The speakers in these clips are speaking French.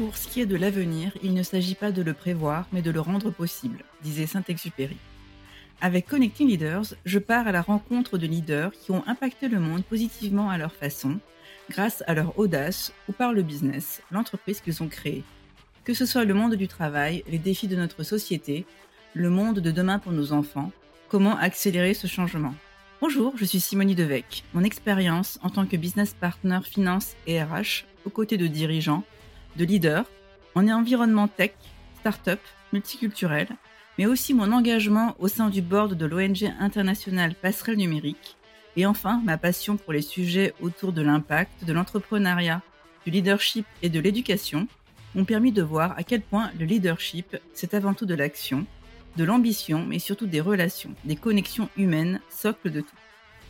Pour ce qui est de l'avenir, il ne s'agit pas de le prévoir, mais de le rendre possible, disait Saint-Exupéry. Avec Connecting Leaders, je pars à la rencontre de leaders qui ont impacté le monde positivement à leur façon, grâce à leur audace ou par le business, l'entreprise qu'ils ont créée. Que ce soit le monde du travail, les défis de notre société, le monde de demain pour nos enfants, comment accélérer ce changement. Bonjour, je suis Simonie Devec. Mon expérience en tant que business partner finance et RH, aux côtés de dirigeants, de leaders, en environnement tech, start-up, multiculturel, mais aussi mon engagement au sein du board de l'ONG internationale Passerelle Numérique, et enfin ma passion pour les sujets autour de l'impact, de l'entrepreneuriat, du leadership et de l'éducation m'ont permis de voir à quel point le leadership, c'est avant tout de l'action, de l'ambition, mais surtout des relations, des connexions humaines, socle de tout.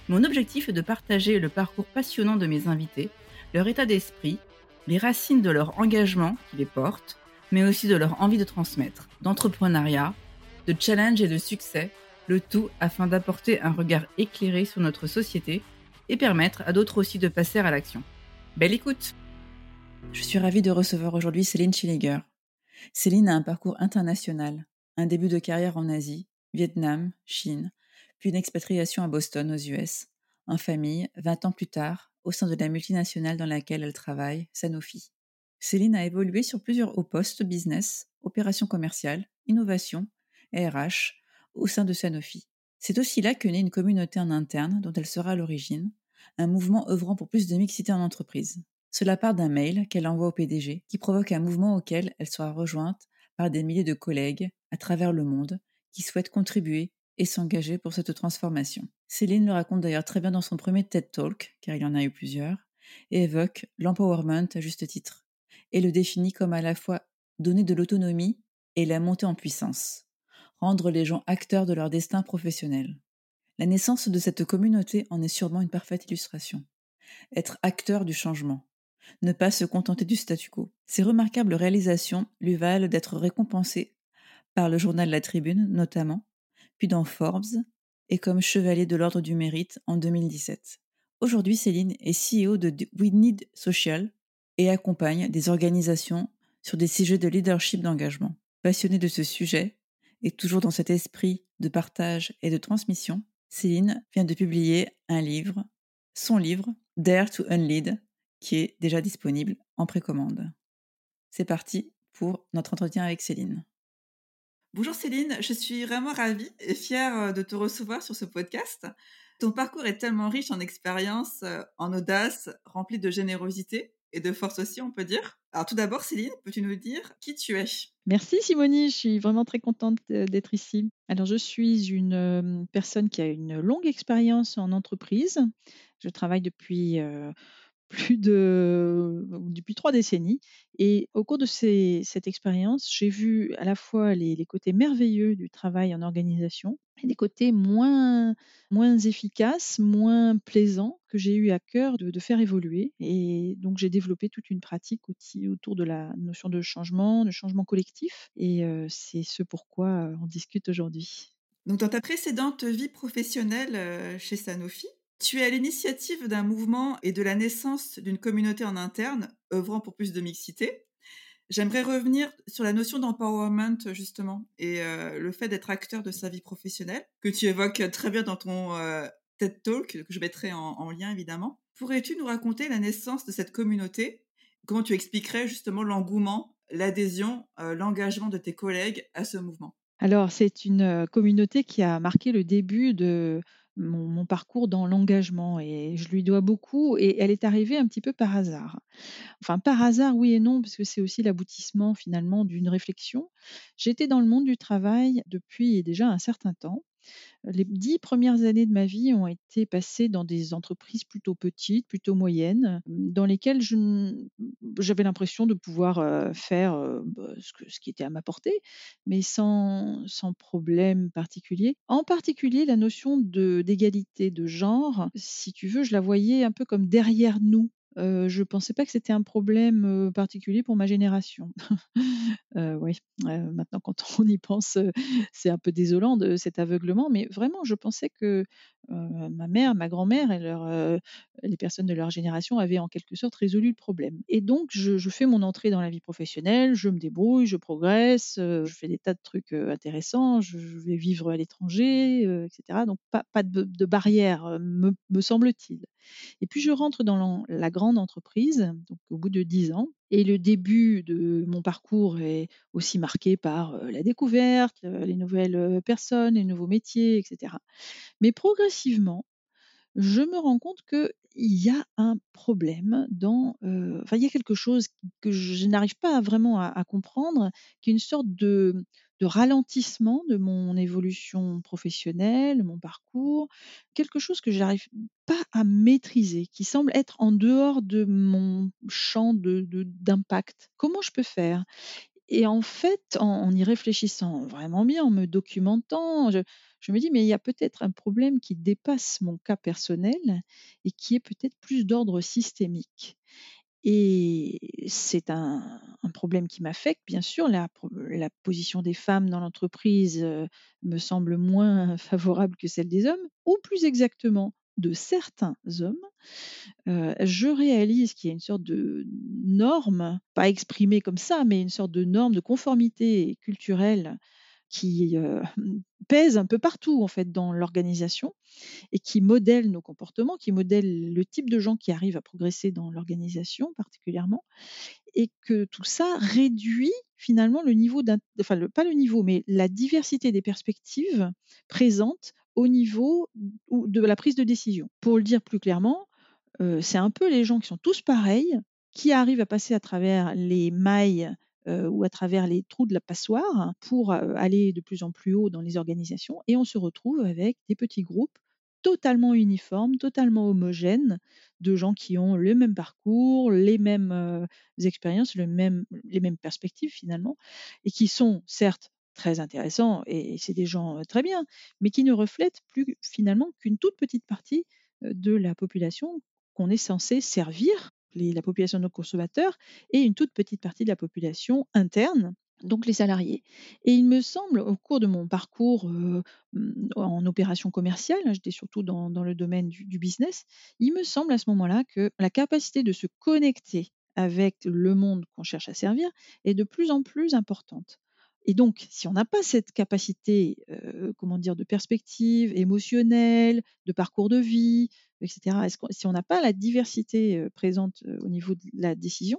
Mon objectif est de partager le parcours passionnant de mes invités, leur état d'esprit, les racines de leur engagement qui les portent, mais aussi de leur envie de transmettre, d'entrepreneuriat, de challenge et de succès, le tout afin d'apporter un regard éclairé sur notre société et permettre à d'autres aussi de passer à l'action. Belle écoute Je suis ravie de recevoir aujourd'hui Céline Schilliger. Céline a un parcours international, un début de carrière en Asie, Vietnam, Chine, puis une expatriation à Boston aux US, en famille, 20 ans plus tard, au sein de la multinationale dans laquelle elle travaille, Sanofi. Céline a évolué sur plusieurs hauts postes business, opérations commerciales, innovation, RH, au sein de Sanofi. C'est aussi là que naît une communauté en interne dont elle sera à l'origine, un mouvement œuvrant pour plus de mixité en entreprise. Cela part d'un mail qu'elle envoie au PDG, qui provoque un mouvement auquel elle sera rejointe par des milliers de collègues à travers le monde qui souhaitent contribuer et s'engager pour cette transformation. Céline le raconte d'ailleurs très bien dans son premier TED Talk, car il y en a eu plusieurs, et évoque l'empowerment à juste titre, et le définit comme à la fois donner de l'autonomie et la montée en puissance, rendre les gens acteurs de leur destin professionnel. La naissance de cette communauté en est sûrement une parfaite illustration. Être acteur du changement, ne pas se contenter du statu quo. Ces remarquables réalisations lui valent d'être récompensé par le journal La Tribune notamment, puis dans Forbes, et comme chevalier de l'Ordre du Mérite en 2017. Aujourd'hui, Céline est CEO de We Need Social et accompagne des organisations sur des sujets de leadership d'engagement. Passionnée de ce sujet, et toujours dans cet esprit de partage et de transmission, Céline vient de publier un livre, son livre, Dare to Unlead, qui est déjà disponible en précommande. C'est parti pour notre entretien avec Céline. Bonjour Céline, je suis vraiment ravie et fière euh, de te recevoir sur ce podcast. Ton parcours est tellement riche en expérience, euh, en audace, rempli de générosité et de force aussi, on peut dire. Alors tout d'abord, Céline, peux-tu nous dire qui tu es? Merci Simonie, je suis vraiment très contente d'être ici. Alors je suis une euh, personne qui a une longue expérience en entreprise. Je travaille depuis plus de depuis trois décennies. Et au cours de cette expérience, j'ai vu à la fois les, les, côtés merveilleux du travail en organisation et des côtés moins, moins efficaces, moins plaisants que j'ai eu à cœur de, de, faire évoluer. Et donc j'ai développé toute une pratique autour de la notion de changement, de changement collectif. Et euh, c'est ce pourquoi on discute aujourd'hui. Donc dans ta précédente vie professionnelle euh, chez Sanofi, tu es à l'initiative d'un mouvement et de la naissance d'une communauté en interne œuvrant pour plus de mixité. J'aimerais revenir sur la notion d'empowerment justement et euh, le fait d'être acteur de sa vie professionnelle que tu évoques très bien dans ton euh, TED Talk que je mettrai en, lien évidemment. Pourrais-tu nous raconter la naissance de cette communauté? Comment tu expliquerais justement l'engouement, l'adhésion, euh, l'engagement de tes collègues à ce mouvement? Alors c'est une communauté qui a marqué le début de mon, parcours dans l'engagement et je lui dois beaucoup et elle est arrivée un petit peu par hasard. Enfin, par hasard, oui et non, parce que c'est aussi l'aboutissement finalement d'une réflexion. J'étais dans le monde du travail depuis déjà un certain temps les dix premières années de ma vie ont été passées dans des entreprises plutôt petites, plutôt moyennes, dans lesquelles j'avais l'impression de pouvoir faire bah, ce, qui était à ma portée, mais sans, sans problème particulier. En particulier, la notion d'égalité de genre, si tu veux, je la voyais un peu comme derrière nous Je pensais pas que c'était un problème, particulier pour ma génération. Oui, maintenant quand on y pense, c'est un peu désolant de cet aveuglement, mais vraiment je pensais que, ma mère, ma grand-mère et les personnes de leur génération avaient en quelque sorte résolu le problème. Et donc je fais mon entrée dans la vie professionnelle, je me débrouille, je progresse, je fais des tas de trucs, intéressants, je vais vivre à l'étranger, heu, et cetera. Donc pas de barrière, me semble-t-il et puis je rentre dans la grande entreprise, donc au bout de 10 ans et le début de mon parcours est aussi marqué par, la découverte, les nouvelles, personnes, les nouveaux métiers et cetera. Mais progressivement, je me rends compte qu'il y a un problème dans, il y a quelque chose que je n'arrive pas vraiment à comprendre, qui est une sorte de de ralentissement de mon évolution professionnelle, mon parcours, quelque chose que j'arrive pas à maîtriser, qui semble être en dehors de mon champ d'impact. Comment je peux faire? Et en fait, en y réfléchissant vraiment bien, en me documentant, je me dis: «Mais il y a peut-être un problème qui dépasse mon cas personnel et qui est peut-être plus d'ordre systémique». Et c'est un problème qui m'affecte bien sûr, la position des femmes dans l'entreprise, heu, me semble moins favorable que celle des hommes ou plus exactement de certains hommes. Heu, je réalise qu'il y a une sorte de norme, pas exprimée comme ça, mais une sorte de norme de conformité culturelle qui, heu, pèse un peu partout en fait dans l'organisation et qui modèle nos comportements, qui modèle le type de gens qui arrivent à progresser dans l'organisation particulièrement et que tout ça réduit finalement le niveau enfin pas le niveau, mais la diversité des perspectives présentes au niveau de la prise de décision. Pour le dire plus clairement, Heu, c'est un peu les gens qui sont tous pareils, qui arrivent à passer à travers les mailles, heu, ou à travers les trous de la passoire pour, heu, aller de plus en plus haut dans les organisations et on se retrouve avec des petits groupes totalement uniformes, totalement homogènes, de gens qui ont le même parcours, les mêmes, heu, expériences, les mêmes perspectives finalement et qui sont certes très intéressants et c'est des gens, très bien, mais qui ne reflètent plus finalement qu'une toute petite partie, de la population qu'on est censé servir, la population de nos consommateurs et une toute petite partie de la population interne, donc les salariés. Et il me semble, au cours de mon parcours, heu, mmh, en opération commerciale, hein, j'étais surtout dans le domaine du business, il me semble à ce moment-là que la capacité de se connecter avec le monde qu'on cherche à servir est de plus en plus importante. Et donc, si on n'a pas cette capacité, heu, comment dire, de perspective émotionnelle, de parcours de vie, et cetera, est-ce qu'on si on n'a pas la diversité, présente, au niveau de la décision,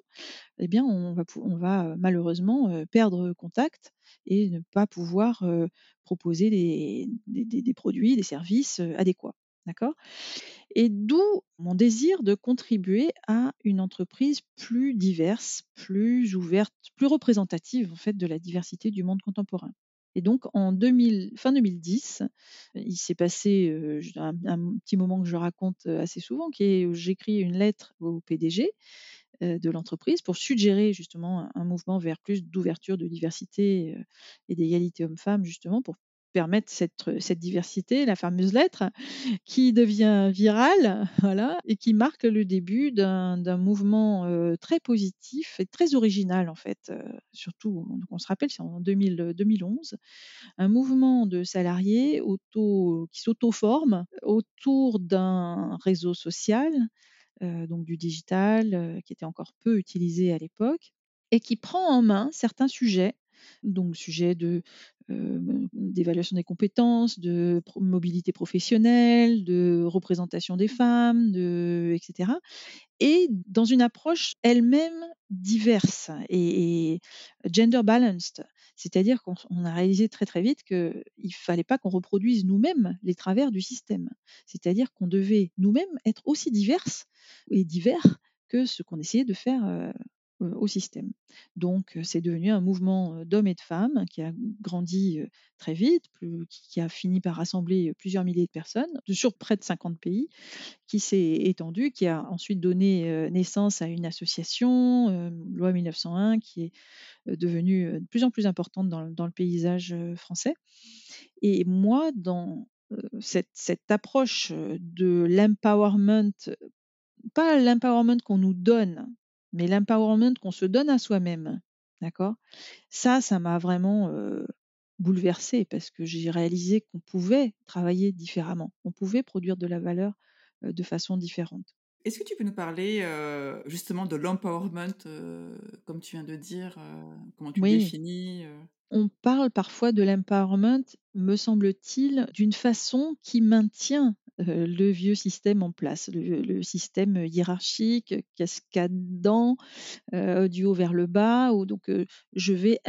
eh bien on va malheureusement, heu, perdre contact et ne pas pouvoir, proposer des des des produits, des services, adéquats. D'accord? Et d'où mon désir de contribuer à une entreprise plus diverse, plus ouverte, plus représentative en fait de la diversité du monde contemporain. Et donc en 2000 fin 2010, il s'est passé, heu, j un petit moment que je raconte, heu, assez souvent qui est où j'écris une lettre au PDG, heu, de l'entreprise pour suggérer justement un mouvement vers plus d'ouverture, de diversité, et d'égalité hommes-femmes justement pour permettre cette, diversité, la fameuse lettre qui devient virale, voilà, et qui marque le début d'un mouvement, heu, très positif et très original en fait, heu, surtout on se rappelle c'est en 2000, heu, 2011, un mouvement de salariés auto qui s'auto-forment autour d'un réseau social, heu, donc du digital, qui était encore peu utilisé à l'époque et qui prend en main certains sujets, donc sujet de, d'évaluation des compétences, de mobilité professionnelle, de représentation des femmes, de et cetera et dans une approche elle-même diverse et et gender balanced. C'est-à-dire qu'on on a réalisé très, très vite qu'il ne fallait pas qu'on reproduise nous-mêmes les travers du système. C'est-à-dire qu'on devait nous-mêmes être aussi diverses et divers que ce qu'on essayait de faire, heu, au système. Donc heu, c'est devenu un mouvement, d'hommes et de femmes qui a grandi, très vite, qui a fini par rassembler, plusieurs milliers de personnes, sur près de 50 pays qui s'est étendue, qui a ensuite donné, naissance à une association, loi 1901 qui est, devenue, de plus en plus importante dans le paysage, français et moi dans, cette approche, de l'empowerment pas l'empowerment qu'on nous donne, mais l'empowerment qu'on se donne à soi-même. D'accord? Ça, ça m'a vraiment euh, bouleversée parce que j'ai réalisé qu'on pouvait travailler différemment, on pouvait produire de la valeur euh, de façon différente. Est-ce que tu peux nous parler euh, justement de l'empowerment, comme tu viens de dire, comment tu le définis On parle parfois de l'empowerment, me semble-t-il, d'une façon qui maintient le vieux système en place, le, système hiérarchique, cascadant, du haut vers le bas, où donc je vais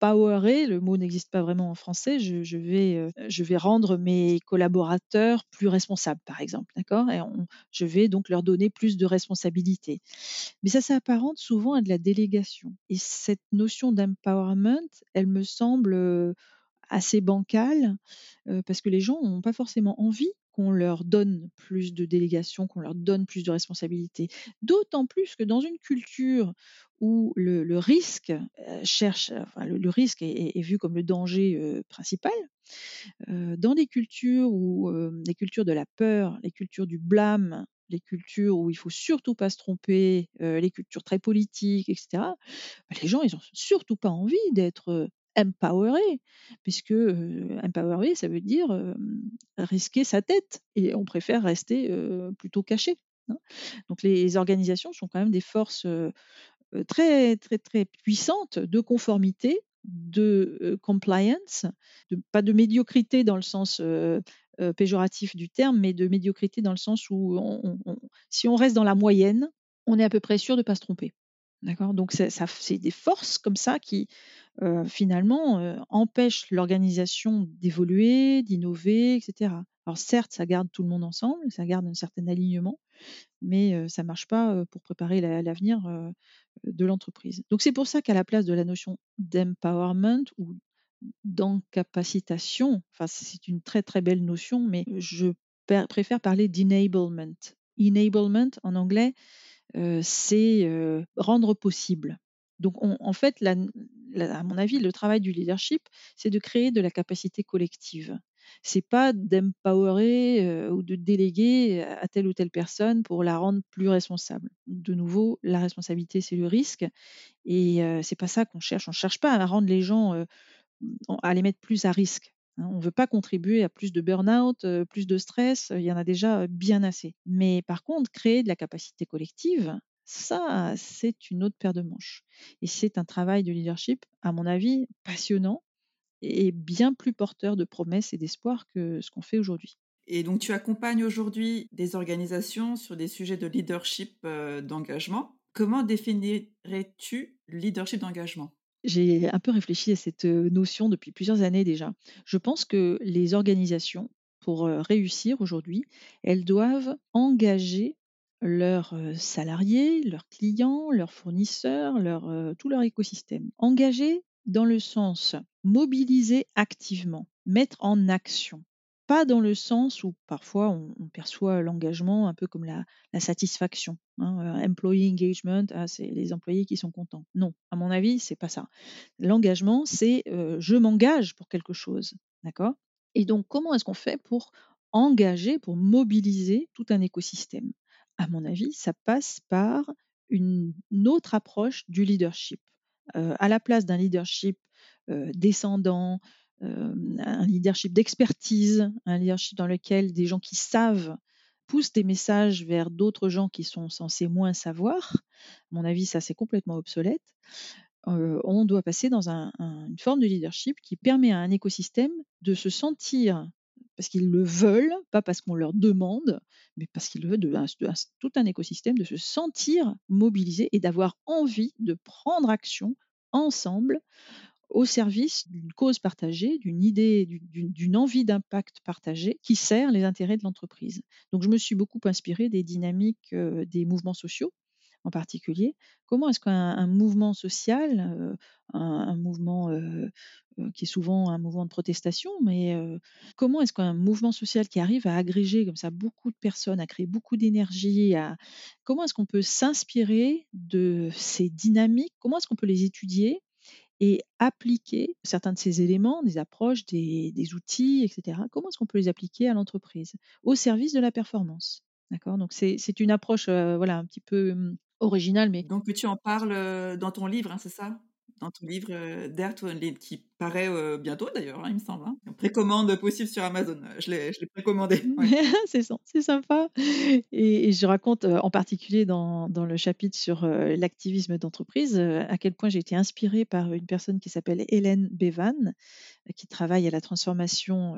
empowerer, le mot n'existe pas vraiment en français, je, vais, je vais rendre mes collaborateurs plus responsables, par exemple, d'accord Et je vais donc leur donner plus de responsabilités. Mais ça s'apparente souvent à de la délégation. Et cette notion d'empowerment, elle me semble assez bancale, parce que les gens n'ont pas forcément envie qu'on leur donne plus de délégation, qu'on leur donne plus de responsabilités. D'autant plus que dans une culture où le, risque cherche, le, risque est, vu comme le danger principal, dans des cultures où les cultures de la peur, les cultures du blâme, les cultures où il faut surtout pas se tromper, les cultures très politiques, etc. Les gens, ils ont surtout pas envie d'être empoweré, puisque empoweré, ça veut dire risquer sa tête, et on préfère rester plutôt caché. Hein. Donc les organisations sont quand même des forces très très très puissantes de conformité, de compliance, pas de médiocrité dans le sens péjoratif du terme, mais de médiocrité dans le sens où si on reste dans la moyenne, on est à peu près sûr de ne pas se tromper. D'accord? Donc c'est des forces comme ça qui finalement empêchent l'organisation d'évoluer, d'innover, etc. Alors certes, ça garde tout le monde ensemble, ça garde un certain alignement, mais ça ne marche pas pour préparer l'avenir de l'entreprise. Donc c'est pour ça qu'à la place de la notion d'empowerment ou d'encapacitation, enfin c'est une très très belle notion, mais je préfère parler d'enablement. Enablement en anglais, c'est rendre possible. Donc, en fait, à mon avis, le travail du leadership, c'est de créer de la capacité collective. C'est pas d'empowerer ou de déléguer à telle ou telle personne pour la rendre plus responsable. De nouveau, la responsabilité, c'est le risque, et c'est pas ça qu'on cherche. On cherche pas à rendre les gens, à les mettre plus à risque. Hein, on ne veut pas contribuer à plus de burn-out, plus de stress, il y en a déjà bien assez. Mais par contre, créer de la capacité collective, ça, c'est une autre paire de manches. Et c'est un travail de leadership, à mon avis, passionnant et bien plus porteur de promesses et d'espoir que ce qu'on fait aujourd'hui. Et donc, tu accompagnes aujourd'hui des organisations sur des sujets de leadership d'engagement. Comment définirais-tu leadership d'engagement? J'ai un peu réfléchi à cette notion depuis plusieurs années déjà. Je pense que les organisations, pour réussir aujourd'hui, elles doivent engager leurs salariés, leurs clients, leurs fournisseurs, tout leur écosystème. Engager dans le sens mobiliser activement, mettre en action pas dans le sens où parfois on, perçoit l'engagement un peu comme la, satisfaction. Hein, euh, employee engagement, ah, c'est les employés qui sont contents. Non, à mon avis, c'est pas ça. L'engagement, c'est euh, je m'engage pour quelque chose, d'accord? Et donc, comment est-ce qu'on fait pour engager, pour mobiliser tout un écosystème? À mon avis, ça passe par une, autre approche du leadership. Euh, à la place d'un leadership descendant, un leadership d'expertise, un leadership dans lequel des gens qui savent poussent des messages vers d'autres gens qui sont censés moins savoir. À mon avis, ça c'est complètement obsolète. on doit passer dans une forme de leadership qui permet à un écosystème de se sentir, parce qu'ils le veulent, pas parce qu'on leur demande, mais parce qu'ils le veulent, tout un écosystème, de se sentir mobilisé et d'avoir envie de prendre action ensemble au service d'une cause partagée, d'une idée, d'une envie d'impact partagé qui sert les intérêts de l'entreprise. Donc je me suis beaucoup inspirée des dynamiques des mouvements sociaux en particulier. Comment est-ce qu'un mouvement social, un, mouvement qui est souvent un mouvement de protestation, mais comment est-ce qu'un mouvement social qui arrive à agréger comme ça beaucoup de personnes, à créer beaucoup d'énergie, comment est-ce qu'on peut s'inspirer de ces dynamiques, comment est-ce qu'on peut les étudier et appliquer certains de ces éléments, des approches, des, outils, etc. Comment est-ce qu'on peut les appliquer à l'entreprise? Au service de la performance D'accord? Donc c'est une approche, heu, voilà, un petit peu, mmh, originale, mais Donc tu en parles, heu, dans ton livre, hein, c'est ça? Dans ton livre, Dare to Unlead qui paraît, bientôt d'ailleurs, hein, il me semble, hein? Précommande possible sur Amazon. Je l'ai je l'ai précommandé, ouais. C'est c'est sympa et et je raconte, en particulier dans dans le chapitre sur, l'activisme d'entreprise, à quel point j'ai été inspirée par une personne qui s'appelle Hélène Bevan, qui travaille à la transformation,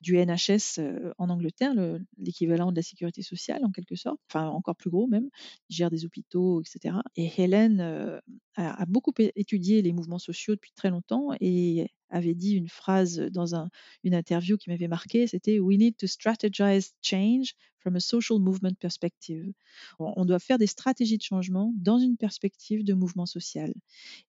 du NHS, en Angleterre, le l'équivalent de la sécurité sociale en quelque sorte, enfin encore plus gros même. Ils gèrent des hôpitaux et cetera et Hélène, a a beaucoup étudié les mouvements sociaux depuis très longtemps et avait dit une phrase dans un une interview qui m'avait marquée, c'était: «We need to strategize change from a social movement perspective». On on doit faire des stratégies de changement dans une perspective de mouvement social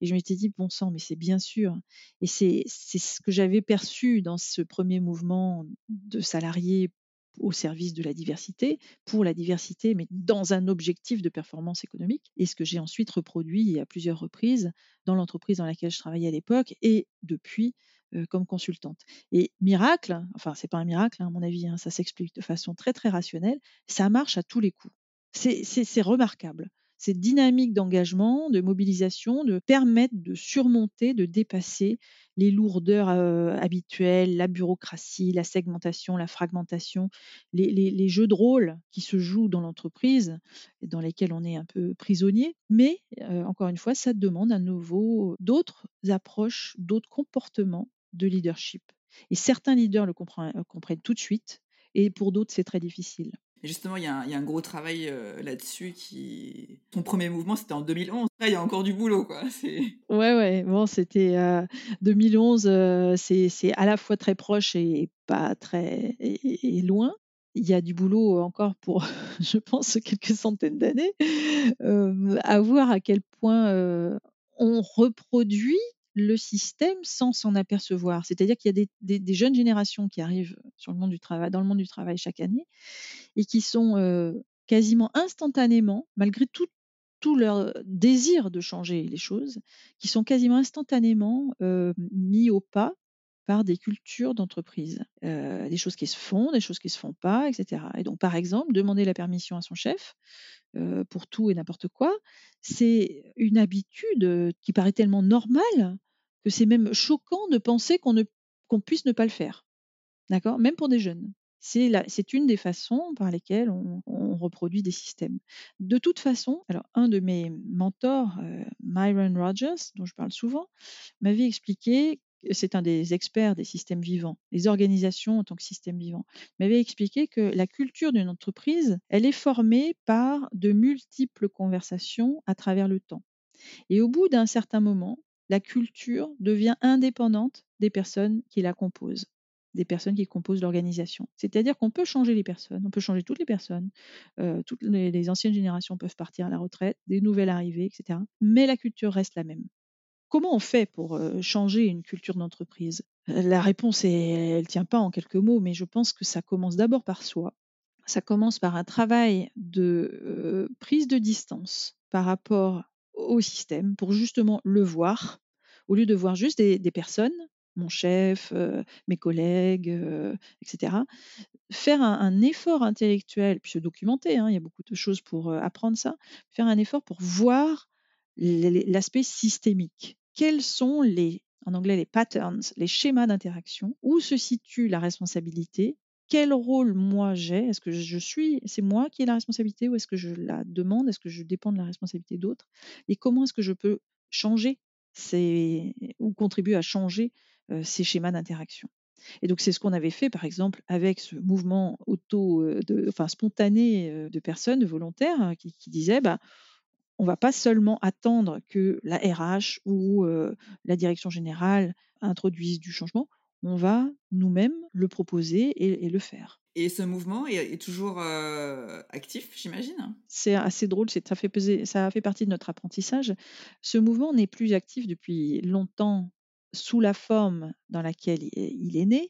et je m'étais dit: «Bon sang, mais c'est bien sûr» et c'est ce que j'avais perçu dans ce premier mouvement de salariés au service de la diversité, pour la diversité, mais dans un objectif de performance économique et ce que j'ai ensuite reproduit à plusieurs reprises dans l'entreprise dans laquelle je travaillais à l'époque et depuis, heu, comme consultante et miracle, enfin c'est pas un miracle, hein, à mon avis, hein, ça s'explique de façon très, très rationnelle, ça marche à tous les coups. C'est remarquable. Cette dynamique d'engagement, de mobilisation, de permettre de surmonter, de dépasser les lourdeurs, heu, habituelles, la bureaucratie, la segmentation, la fragmentation, les jeux de rôle qui se jouent dans l'entreprise dans lesquels on est un peu prisonnier. Mais, heu, encore une fois, ça demande à nouveau d'autres approches, d'autres comportements de leadership et certains leaders le comprennent tout de suite et pour d'autres, c'est très difficile. Justement, il y a un gros travail, heu, là-dessus qui ton premier mouvement, c'était en 2011. Là, il y a encore du boulot, quoi, Ouais, ouais, bon, c'était, heu, 2011, heu, c'est c'est à la fois très proche et pas très et loin. Il y a du boulot encore pour, je pense, quelques centaines d'années, hem, à voir à quel point, on reproduit le système sans s'en apercevoir. C'est-à-dire qu'il y a des jeunes générations qui arrivent dans le monde du travail chaque année et qui sont, quasiment instantanément, malgré tout leur désir de changer les choses, qui sont quasiment instantanément, mis au pas par des cultures d'entreprise. Des choses qui se font, des choses qui se font pas et cetera et donc par exemple, demander la permission à son chef, pour tout et n'importe quoi, c'est une habitude, qui paraît tellement normale que c'est même choquant de penser qu'on ne qu'on puisse ne pas le faire. D'accord? Même pour des jeunes. C'est une des façons par lesquelles on reproduit des systèmes. De toute façon, alors un de mes mentors, Myron Rogers, dont je parle souvent, m'avait expliqué c'est un des experts des systèmes vivants, les organisations en tant que système vivant. M'avait expliqué que la culture d'une entreprise, elle est formée par de multiples conversations à travers le temps et au bout d'un certain moment, la culture devient indépendante des personnes qui la composent des personnes qui composent l'organisation. C'est-à-dire qu'on peut changer les personnes, on peut changer toutes les personnes, heu, toutes les anciennes générations peuvent partir à la retraite, des nouvelles arrivées et cetera, mais la culture reste la même. Comment on fait pour, changer une culture d'entreprise? La réponse est elle tient pas en quelques mots, mais je pense que ça commence d'abord par soi. Ça commence par un travail de, prise de distance par rapport au système pour justement le voir, au lieu de voir juste des personnes, mon chef, mes collègues, heu et cetera. Faire un effort intellectuel, puis se documenter, hein, il y a beaucoup de choses pour, apprendre ça. Faire un effort pour voir l'aspect systémique. Quels sont les en anglais les patterns, les schémas d'interaction? Où se situe la responsabilité? Quel rôle moi j'ai? Est-ce que je suis c'est moi qui ai la responsabilité ou est-ce que je la demande? Est-ce que je dépends de la responsabilité d'autres? Et comment est-ce que je peux changer ces ou contribuer à changer, heu, ces schémas d'interaction? Et donc c'est ce qu'on avait fait par exemple avec ce mouvement auto, de enfin spontané, heu, de personnes volontaires euh, qui qui disaient: «Bah, on va pas seulement attendre que la RH ou, heu, la direction générale introduise du changement, on va nous-mêmes le proposer et et le faire». et ce mouvement est est toujours, heu, actif, j'imagine? C'est assez drôle, ça fait peser ça fait partie de notre apprentissage. Ce mouvement n'est plus actif depuis longtemps sous la forme dans laquelle il est né,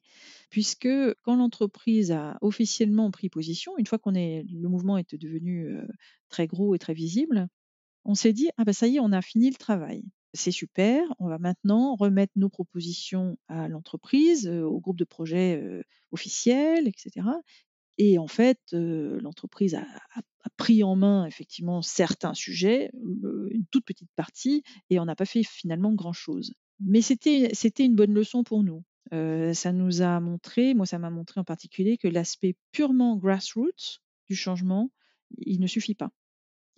puisque quand l'entreprise a officiellement pris position, une fois qu'on est le mouvement était devenu, heu, très gros et très visible, on s'est dit: «Ah bah ça y est, on a fini le travail. C'est super, on va maintenant remettre nos propositions à l'entreprise, au groupe de projet, heu, officiel et cetera Et en fait, l'entreprise a a pris en main effectivement certains sujets, une toute petite partie et on n'a pas fait finalement grand chose. Mais c'était une bonne leçon pour nous. Ça nous a montré moi ça m'a montré en particulier que l'aspect purement grassroots du changement, il ne suffit pas.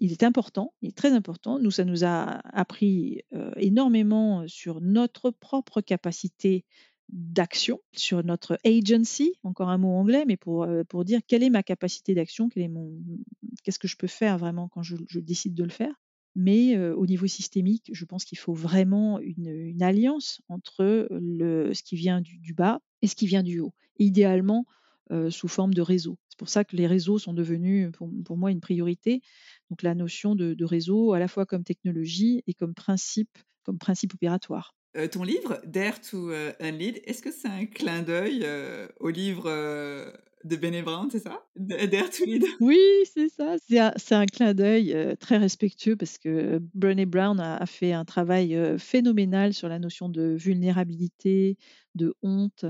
Il est important, il est très important. Nous, ça nous a appris, énormément sur notre propre capacité d'action, sur notre agency, encore un mot anglais, mais pour, pour dire quelle est ma capacité d'action, qu'est-ce que je peux faire vraiment quand je décide de le faire. Mais, au niveau systémique, je pense qu'il faut vraiment une, alliance entre ce qui vient du bas et ce qui vient du haut. Idéalement, sous forme de réseau. C'est pour ça que les réseaux sont devenus pour pour moi une priorité. Donc la notion de de réseau à la fois comme technologie et comme principe comme principe opératoire. Heu, ton livre Dare to, heu, Unlead, est-ce que c'est un clin d'œil, heu, au livre, heu, de Brené Brown, c'est ça? Da Dare to Lead? Oui, c'est ça, c'est un clin d'œil, très respectueux parce que Brené Brown a a fait un travail, phénoménal sur la notion de vulnérabilité, de honte,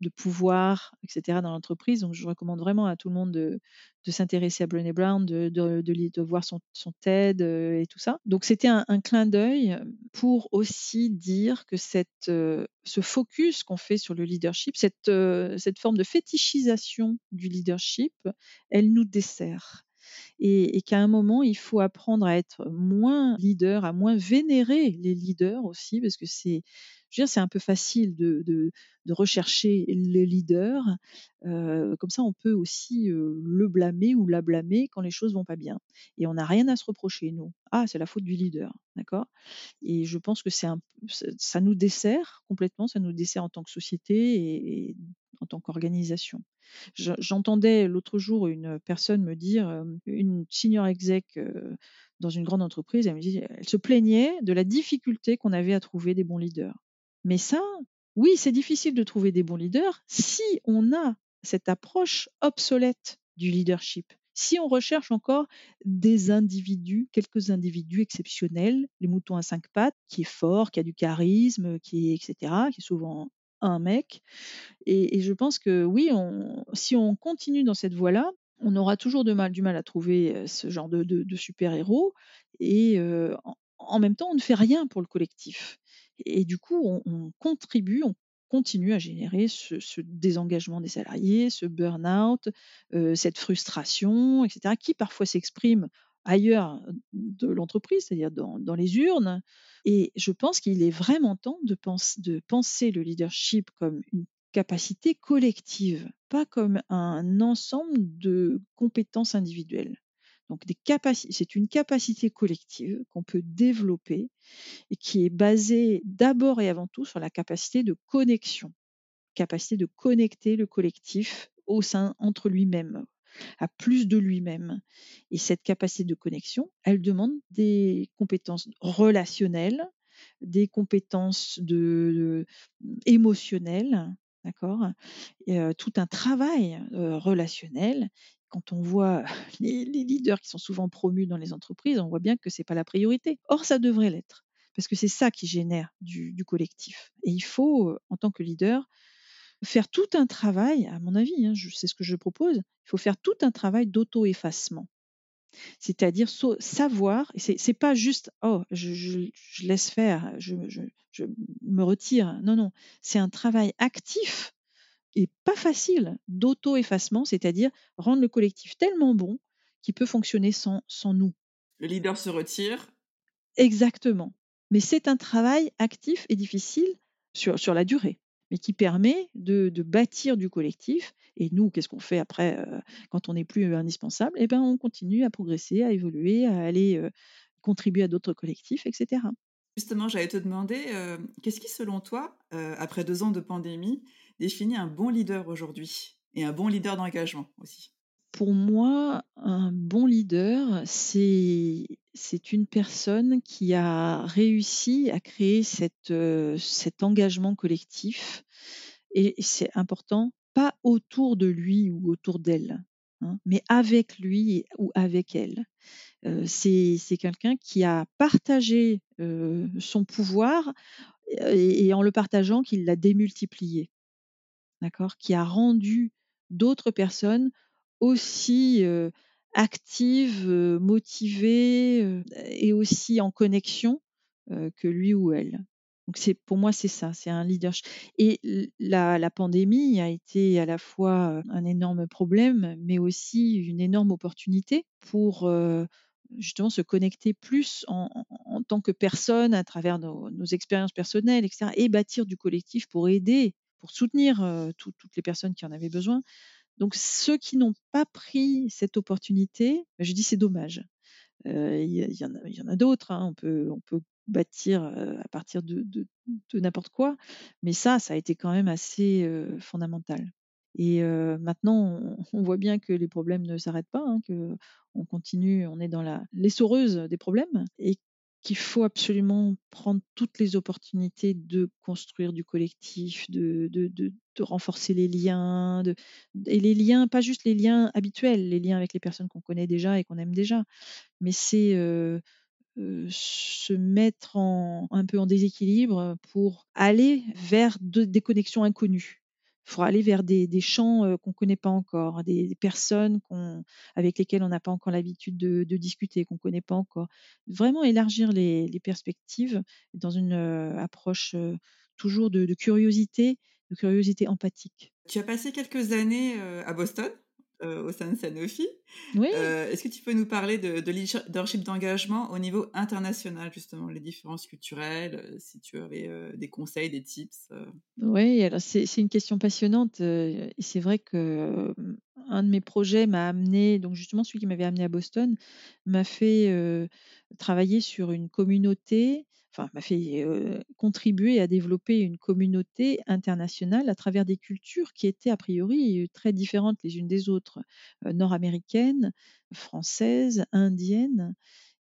de pouvoir et cetera dans l'entreprise. Donc je recommande vraiment à tout le monde de de s'intéresser à Brené Brown, de de voir son son TED, heu, et tout ça. Donc c'était un un clin d'œil pour aussi dire que cette, heu, ce focus qu'on fait sur le leadership, cette, heu, cette forme de fétichisation du leadership, elle nous dessert et qu'à un moment, il faut apprendre à être moins leader, à moins vénérer les leaders aussi parce que c'est c'est un peu facile de rechercher les leaders, heu, comme ça on peut aussi, heu, le blâmer ou la blâmer quand les choses vont pas bien et on n'a rien à se reprocher nous. «Ah, c'est la faute du leader», d'accord? Et je pense que un ça nous dessert complètement, ça nous dessert en tant que société en tant qu'organisation. Je j'entendais l'autre jour une personne me dire, une senior exec, dans une grande entreprise, elle me dit se plaignait de la difficulté qu'on avait à trouver des bons leaders. Mais ça, oui, c'est difficile de trouver des bons leaders si on a cette approche obsolète du leadership. Si on recherche encore des individus, quelques individus exceptionnels, les moutons à cinq pattes, qui est fort, qui a du charisme, qui est et cetera, qui est souvent un mec et je pense que oui, on si on continue dans cette voie-là, on aura toujours de mal du mal à trouver, ce genre de de de super héros et en même temps, on ne fait rien pour le collectif et du coup, on on contribue, on continue à générer ce désengagement des salariés, ce burn-out, cette frustration et cetera, qui parfois s'exprime ailleurs de l'entreprise, c'est-à-dire dans les urnes et je pense qu'il est vraiment temps de pense de penser le leadership comme une capacité collective, pas comme un ensemble de compétences individuelles. Donc c'est une capacité collective qu'on peut développer et qui est basée d'abord et avant tout sur la capacité de connexion, capacité de connecter le collectif au sein entre lui-même, à plus de lui-même et cette capacité de connexion, elle demande des compétences relationnelles, des compétences de de émotionnelles, d'accord? Heu, tout un travail, heu, relationnel. Quand on voit les leaders qui sont souvent promus dans les entreprises, on voit bien que c'est pas la priorité. Or ça devrait l'être, parce que c'est ça qui génère du collectif et il faut, en tant que leader, faire tout un travail, à mon avis, hein, c'est ce que je propose, il faut faire tout un travail d'auto-effacement. C'est-à-dire savoir et c'est pas juste: «Oh, je je je laisse faire, je je je me retire». Non, non, c'est un travail actif et pas facile d'auto-effacement, c'est-à-dire rendre le collectif tellement bon qu'il peut fonctionner sans sans nous. Le leader se retire. Exactement. Mais c'est un travail actif et difficile sur sur la durée, mais qui permet de bâtir du collectif et nous, qu'est-ce qu'on fait après, heu, quand on n'est plus, indispensable? Et ben, on continue à progresser, à évoluer, à aller, heu, contribuer à d'autres collectifs et cetera. Justement, j'allais te demander, hem, qu'est-ce qui, selon toi, après 2 ans de pandémie, définit un bon leader aujourd'hui? Et un bon leader d'engagement aussi? Pour moi, un bon leader, c'est c'est une personne qui a réussi à créer cette, heu, cet engagement collectif et c'est important, pas autour de lui ou autour d'elle, hein, mais avec lui ou avec elle. Heu, c'est c'est quelqu'un qui a partagé, heu, son pouvoir et et en le partageant, qui l'a démultiplié, d'accord? Qui a rendu d'autres personnes aussi active, motivée et aussi en connexion que lui ou elle. Donc pour moi c'est ça, c'est un leadership. Et la, pandémie a été à la fois un énorme problème, mais aussi une énorme opportunité pour justement se connecter plus en, tant que personne à travers nos, expériences personnelles, etc., et bâtir du collectif pour aider, pour soutenir toutes les personnes qui en avaient besoin. Donc ceux qui n'ont pas pris cette opportunité, bah, je dis c'est dommage. Il y, en a, d'autres. Hein. On, peut, on peut bâtir à partir de, n'importe quoi, mais ça, ça a été quand même assez fondamental. Et maintenant, on, voit bien que les problèmes ne s'arrêtent pas, hein, que on continue, on est dans l'essoreuse des problèmes, qu'il faut absolument prendre toutes les opportunités de construire du collectif, de, renforcer les liens, et les liens, pas juste les liens habituels, les liens avec les personnes qu'on connaît déjà et qu'on aime déjà, mais c'est euh, euh, se mettre un peu en déséquilibre pour aller vers de, des connexions inconnues. Faut aller vers des, champs euh, qu'on ne connaît pas encore, des, personnes avec lesquelles on n'a pas encore l'habitude de, discuter, qu'on ne connaît pas encore. Vraiment élargir les, perspectives dans une euh, approche euh, toujours de, de, curiosité, de curiosité empathique. Tu as passé quelques années à Boston euh, au sein de Sanofi. Oui. Euh, Est-ce que tu peux nous parler de, de leadership d'engagement au niveau international, justement, les différences culturelles, euh, si tu avais euh, des conseils, des tips Oui, alors c'est une question passionnante. et c'est vrai que un de mes projets m'a amené, donc justement celui qui m'avait amené à Boston, m'a fait travailler sur une communauté m'a fait euh, contribuer à développer une communauté internationale à travers des cultures qui étaient a priori très différentes les unes des autres, euh, nord-américaines, françaises, indiennes.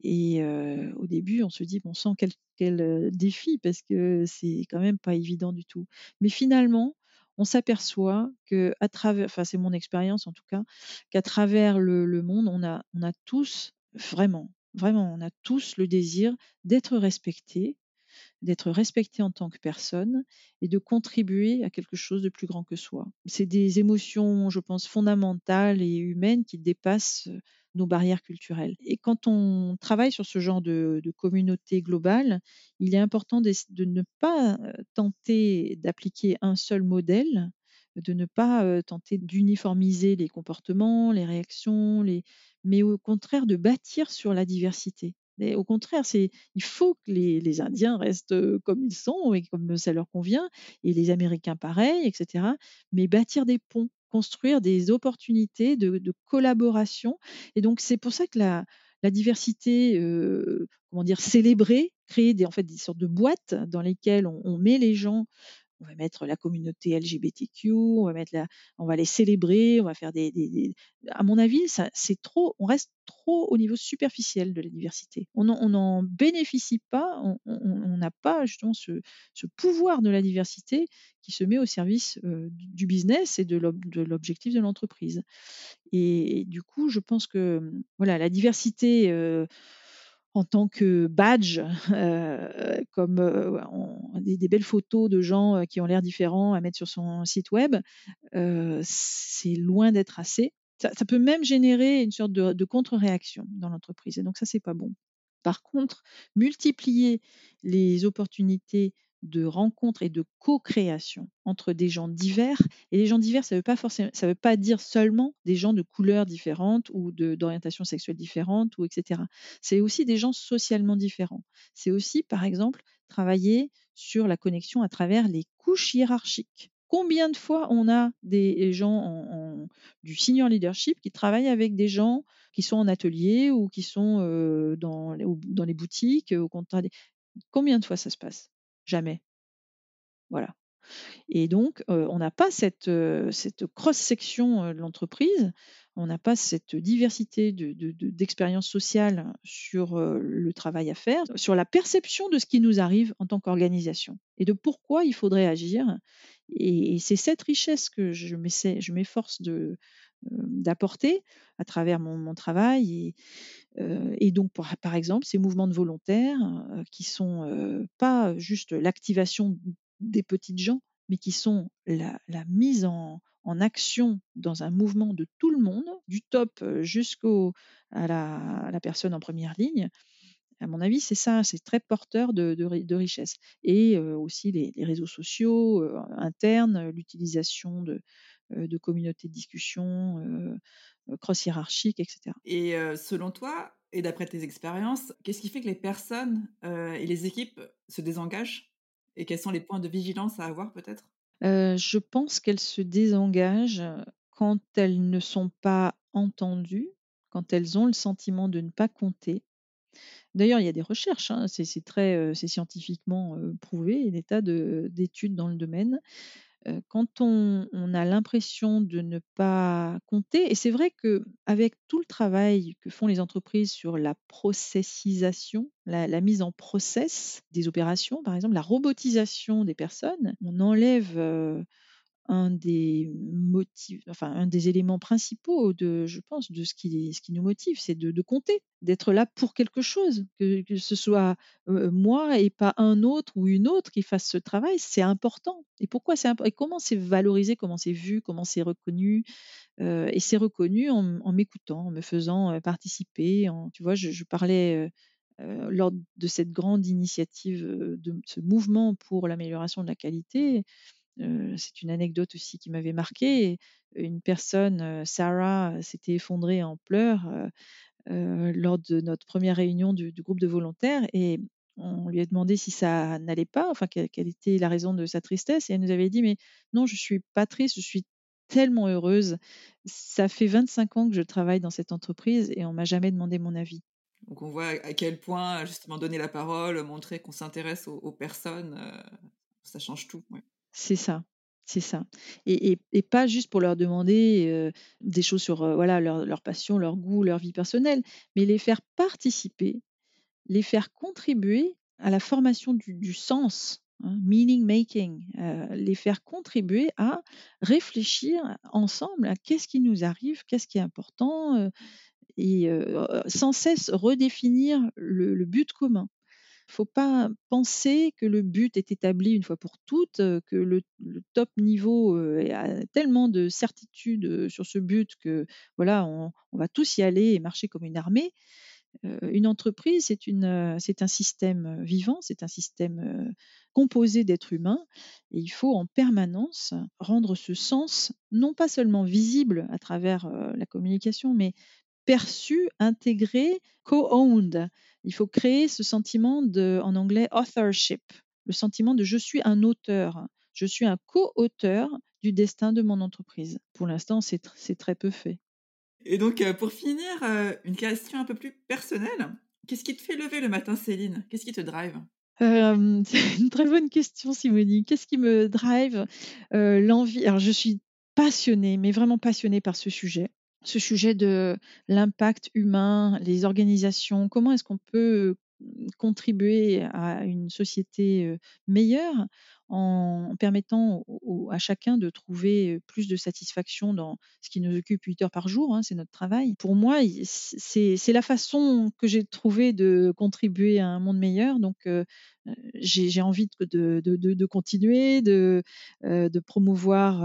Et euh, au début, on se dit, bon sang, quel, quel défi, parce que c'est quand même pas évident du tout. Mais finalement, on s'aperçoit que à travers, enfin c'est mon expérience en tout cas, qu'à travers le, le, monde, on a, on a tous vraiment Vraiment, on a tous le désir d'être respecté, d'être respecté en tant que personne et de contribuer à quelque chose de plus grand que soi. C'est des émotions, je pense, fondamentales et humaines qui dépassent nos barrières culturelles. Et quand on travaille sur ce genre de, communauté globale, il est important de, de ne pas tenter d'appliquer un seul modèle, de ne pas tenter d'uniformiser les comportements, les réactions, les... mais au contraire de bâtir sur la diversité. Au contraire, c'est il faut que les, Indiens restent comme ils sont et comme ça leur convient, et les Américains pareil, etc. Mais bâtir des ponts, construire des opportunités de, collaboration. Et donc c'est pour ça que la, diversité, comment dire, célébrer, créer des, en fait, des sortes de boîtes dans lesquelles on met les gens on va mettre la communauté LGBTQ, on va les célébrer, on va faire des, à mon avis, c'est trop, on reste trop au niveau superficiel de la diversité. On n'en bénéficie pas, on n'a pas justement ce, pouvoir de la diversité qui se met au service euh, du business et de l'objectif de l'entreprise. Et, et, du coup, je pense que voilà, la diversité euh, en tant que badge, euh, comme euh, des, belles photos de gens euh, qui ont l'air différents à mettre sur son site web, c'est loin d'être assez. Ça, ça, peut même générer une sorte de, de contre-réaction dans l'entreprise. Et donc ça, c'est pas bon. Par contre, multiplier les opportunités de rencontre et de co-création entre des gens divers. Et les gens divers, ça ne veut pas forcément, ça veut pas dire seulement des gens de couleurs différentes ou d'orientation sexuelle différente ou etc. C'est aussi des gens socialement différents. C'est aussi, par exemple, travailler sur la connexion à travers les couches hiérarchiques. Combien de fois on a des gens en, du senior leadership qui travaillent avec des gens qui sont en atelier ou qui sont euh, dans, dans les boutiques, au contraire. Combien de fois ça se passe? Jamais. Voilà. Et donc, on n'a pas cette, cette cross-section de l'entreprise, on n'a pas cette diversité d'expériences de, de, sociales sur le travail à faire, sur la perception de ce qui nous arrive en tant qu'organisation et de pourquoi il faudrait agir. Et, et c'est cette richesse que je m'efforce d'apporter à travers mon, travail. Et, donc, par, exemple, ces mouvements de volontaires euh, qui sont pas juste l'activation des petites gens, mais qui sont la, mise en, action dans un mouvement de tout le monde, du top jusqu'au à la, personne en première ligne, à mon avis, c'est ça, c'est très porteur de, richesse. Et aussi les, réseaux sociaux internes, l'utilisation de, de communautés de discussion cross-hiérarchiques, etc. Et selon toi, et d'après tes expériences, qu'est-ce qui fait que les personnes et les équipes se désengagent? Et quels sont les points de vigilance à avoir peut-être? Je pense qu'elles se désengagent quand elles ne sont pas entendues, quand elles ont le sentiment de ne pas compter, D'ailleurs, il y a des recherches, hein, c'est très, c'est scientifiquement prouvé, des tas d'études dans le domaine. Quand on, a l'impression de ne pas compter, et c'est vrai qu'avec tout le travail que font les entreprises sur la processisation, la, la, mise en process des opérations, par exemple, la robotisation des personnes, on enlève un des motifs, enfin un des éléments principaux de, je pense, de ce qui, ce qui nous motive, c'est de, compter, d'être là pour quelque chose, que, ce soit moi et pas un autre ou une autre qui fasse ce travail, c'est important. Et pourquoi c'est et comment c'est valorisé, comment c'est vu, comment c'est reconnu, et c'est reconnu en, m'écoutant, en me faisant participer. Tu vois, je, parlais lors de cette grande initiative, de ce mouvement pour l'amélioration de la qualité c'est une anecdote aussi qui m'avait marqué. Une personne, Sarah, s'était effondrée en pleurs lors de notre première réunion du, groupe de volontaires et on lui a demandé si ça n'allait pas, enfin quelle, était la raison de sa tristesse et elle nous avait dit mais non je suis pas triste, je suis tellement heureuse. Ça fait 25 ans que je travaille dans cette entreprise et on m'a jamais demandé mon avis. Donc on voit à quel point justement donner la parole, montrer qu'on s'intéresse aux, personnes, ça change tout. C'est ça, c'est ça. Et, pas juste pour leur demander des choses sur voilà leur, passion, leur goût, leur vie personnelle, mais les faire participer, les faire contribuer à la formation du, sens, hein, meaning making, les faire contribuer à réfléchir ensemble à qu'est-ce qui nous arrive, qu'est-ce qui est important, et sans cesse redéfinir le but commun faut pas penser que le but est établi une fois pour toutes, que le, top niveau a tellement de certitude sur ce but que voilà, on, va tous y aller et marcher comme une armée. une entreprise, c'est, c'est un système vivant, c'est un système composé d'êtres humains, et il faut en permanence rendre ce sens non pas seulement visible à travers la communication, mais perçu, intégré, co-owned. Il faut créer ce sentiment de, en anglais, authorship, le sentiment de je suis un auteur, je suis un co-auteur du destin de mon entreprise. Pour l'instant, c'est très peu fait. Et donc, euh, pour finir, euh, une question un peu plus personnelle. Qu'est-ce qui te fait lever le matin, Céline? Qu'est-ce qui te drive? Euh, C'est une très bonne question, Simonie. Qu'est-ce qui me drive? L'envie. Alors, je suis passionnée, mais vraiment passionnée par ce sujet ce sujet de l'impact humain, les organisations, comment est-ce qu'on peut contribuer à une société meilleure? En permettant à chacun de trouver plus de satisfaction dans ce qui nous occupe 8 heures par jour, hein, c'est notre travail. Pour moi, c'est la façon que j'ai trouvé de contribuer à un monde meilleur. Donc, j'ai envie de, continuer, de, de promouvoir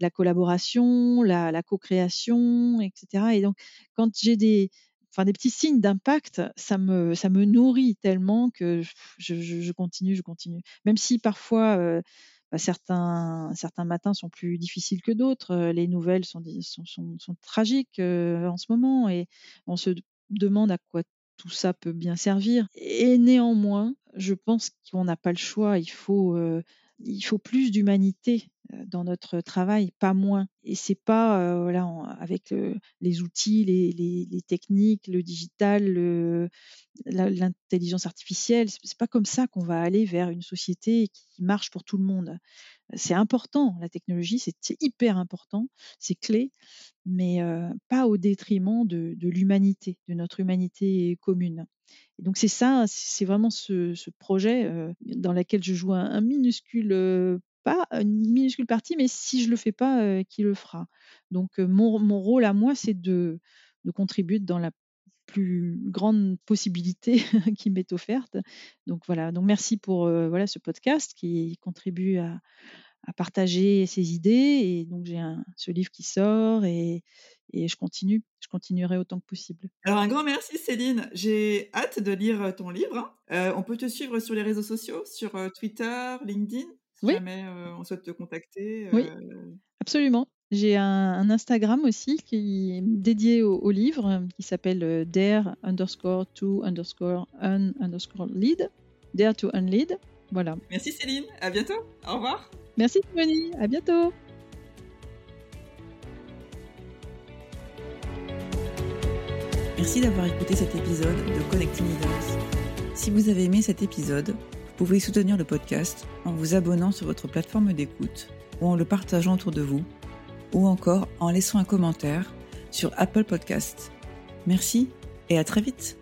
la collaboration, la, la co-création, etc. Et donc, quand j'ai des, enfin des petits signes d'impact, ça me, ça me nourrit tellement que je, continue, je continue. Même si parfois euh, bah, certains, certains matins sont plus difficiles que d'autres, euh, les nouvelles sont, sont, sont, sont tragiques euh, en ce moment et on se demande à quoi tout ça peut bien servir. Et néanmoins, je pense qu'on n'a pas le choix. Il faut, il faut plus d'humanité dans notre travail, pas moins. Et c'est pas voilà, avec les outils, les, techniques, le digital, l'intelligence artificielle, c'est pas comme ça qu'on va aller vers une société qui marche pour tout le monde. C'est important, la technologie, c'est hyper important, c'est clé, mais pas au détriment de, l'humanité, de notre humanité commune. Donc c'est ça, c'est vraiment ce, projet dans lequel je joue un, minuscule pas une minuscule partie, mais si je le fais pas, qui le fera. Donc mon, rôle à moi, c'est de, de contribuer dans la plus grande possibilité qui m'est offerte. Donc voilà, donc merci pour voilà ce podcast qui contribue à, partager ses idées. Et donc, j'ai ce livre qui sort et, et je continue. Je continuerai autant que possible. Alors, un grand merci, Céline. J'ai hâte de lire ton livre. Euh, on peut te suivre sur les réseaux sociaux, sur Twitter, LinkedIn, si jamais on souhaite te contacter. Oui, absolument. J'ai un, Instagram aussi qui est dédié au, livre qui s'appelle dare underscore to underscore un underscore lead. Dare to unlead. Voilà. Merci Céline. À bientôt. Au revoir. Merci Tony. À bientôt. Merci d'avoir écouté cet épisode de Connecting Leaders. Si vous avez aimé cet épisode, vous pouvez soutenir le podcast en vous abonnant sur votre plateforme d'écoute ou en le partageant autour de vous ou encore en laissant un commentaire sur Apple Podcast. Merci et à très vite